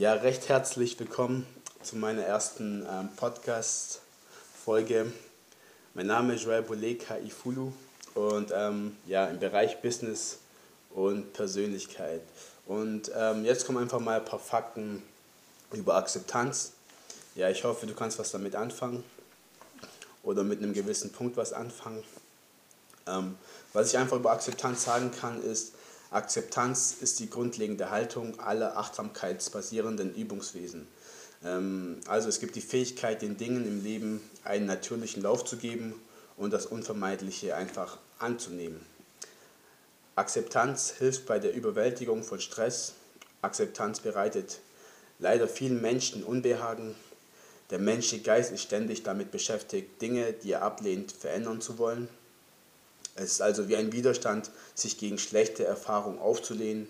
Ja, recht herzlich willkommen zu meiner ersten ähm, Podcast-Folge. Mein Name ist Joel Boleka Ifulu und ähm, ja, im Bereich Business und Persönlichkeit. Und ähm, jetzt kommen einfach mal ein paar Fakten über Akzeptanz. Ja, ich hoffe, du kannst was damit anfangen oder mit einem gewissen Punkt was anfangen. Ähm, was ich einfach über Akzeptanz sagen kann, ist, Akzeptanz ist die grundlegende Haltung aller achtsamkeitsbasierenden Übungswesen. Ähm, also es gibt die Fähigkeit, den Dingen im Leben einen natürlichen Lauf zu geben und das Unvermeidliche einfach anzunehmen. Akzeptanz hilft bei der Überwältigung von Stress. Akzeptanz bereitet leider vielen Menschen Unbehagen. Der menschliche Geist ist ständig damit beschäftigt, Dinge, die er ablehnt, verändern zu wollen. Es ist also wie ein Widerstand, sich gegen schlechte Erfahrungen aufzulehnen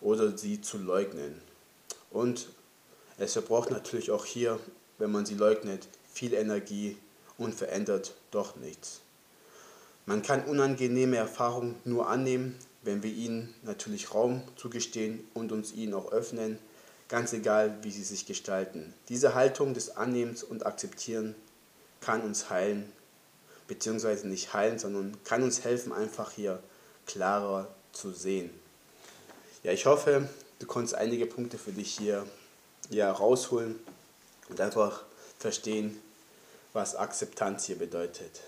oder sie zu leugnen. Und es verbraucht natürlich auch hier, wenn man sie leugnet, viel Energie und verändert doch nichts. Man kann unangenehme Erfahrungen nur annehmen, wenn wir ihnen natürlich Raum zugestehen und uns ihnen auch öffnen, ganz egal, wie sie sich gestalten. Diese Haltung des Annehmens und Akzeptieren kann uns heilen beziehungsweise nicht heilen, sondern kann uns helfen, einfach hier klarer zu sehen. Ja, ich hoffe, du konntest einige Punkte für dich hier ja, rausholen und einfach verstehen, was Akzeptanz hier bedeutet.